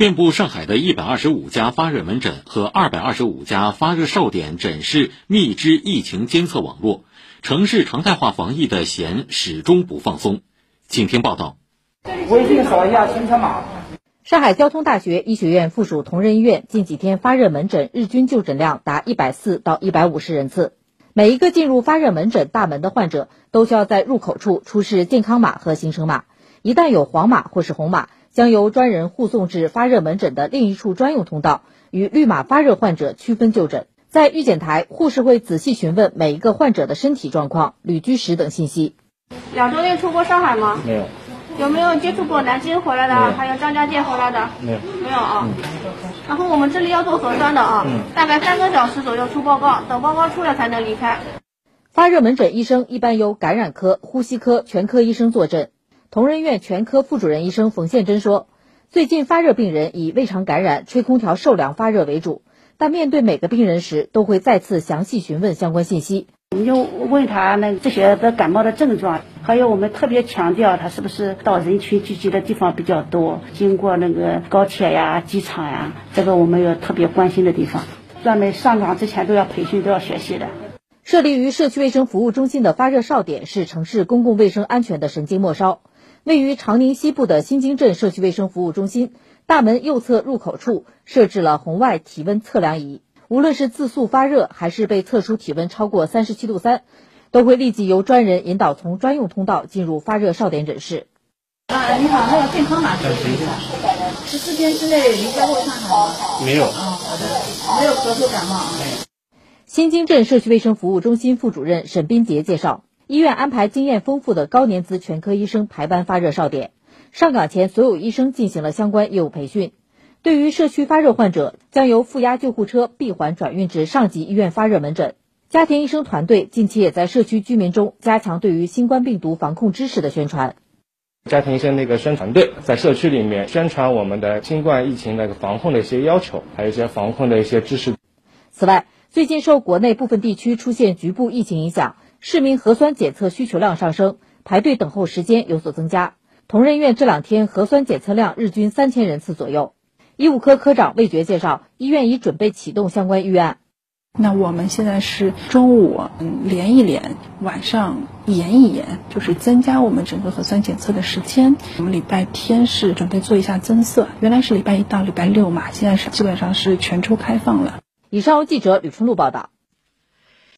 遍布上海的一百二十五家发热门诊和二百二十五家发热哨点诊室密织疫情监测网络，城市常态化防疫的弦始终不放松。请听报道。微信扫一下行程码。上海交通大学医学院附属同仁医院近几天发热门诊日均就诊量达一百四到一百五十人次。每一个进入发热门诊大门的患者，都需要在入口处出示健康码和行程码。一旦有黄码或是红码，将由专人护送至发热门诊的另一处专用通道，与绿码发热患者区分就诊。在预检台，护士会仔细询问每一个患者的身体状况、旅居史等信息。两周内出过上海吗？没有。有没有接触过南京回来的，还有张家界回来的？没有。没有啊。然后我们这里要做核酸的啊，大概三个小时左右出报告，等报告出来才能离开。发热门诊医生一般由感染科、呼吸科全科医生坐镇。同仁院全科副主任医生冯宪珍说：“最近发热病人以胃肠感染、吹空调受凉发热为主，但面对每个病人时，都会再次详细询问相关信息。我们就问他那这些的感冒的症状，还有我们特别强调他是不是到人群聚集的地方比较多，经过那个高铁呀、机场呀，这个我们有特别关心的地方。专门上岗之前都要培训，都要学习的。”设立于社区卫生服务中心的发热哨点是城市公共卫生安全的神经末梢。位于长宁西部的新京镇社区卫生服务中心大门右侧入口处设置了红外体温测量仪。无论是自诉发热，还是被测出体温超过三十七度三，都会立即由专人引导从专用通道进入发热哨点诊室。啊，你好，那个健康码是十四天之内离开过上海吗？没有。啊，好的，没有咳嗽感冒。新京镇社区卫生服务中心副主任沈斌杰介绍，医院安排经验丰富的高年资全科医生排班发热哨点。上岗前，所有医生进行了相关业务培训。对于社区发热患者，将由负压救护车闭环转运至上级医院发热门诊。家庭医生团队近期也在社区居民中加强对于新冠病毒防控知识的宣传。家庭医生那个宣传队在社区里面宣传我们的新冠疫情那个防控的一些要求，还有一些防控的一些知识。此外，最近受国内部分地区出现局部疫情影响，市民核酸检测需求量上升，排队等候时间有所增加。同仁院这两天核酸检测量日均三千人次左右。医务科科长魏觉介绍，医院已准备启动相关预案。那我们现在是中午嗯连一连，晚上延一延，就是增加我们整个核酸检测的时间。我们礼拜天是准备做一下增色，原来是礼拜一到礼拜六嘛，现在是基本上是全周开放了。以上由记者吕春露报道。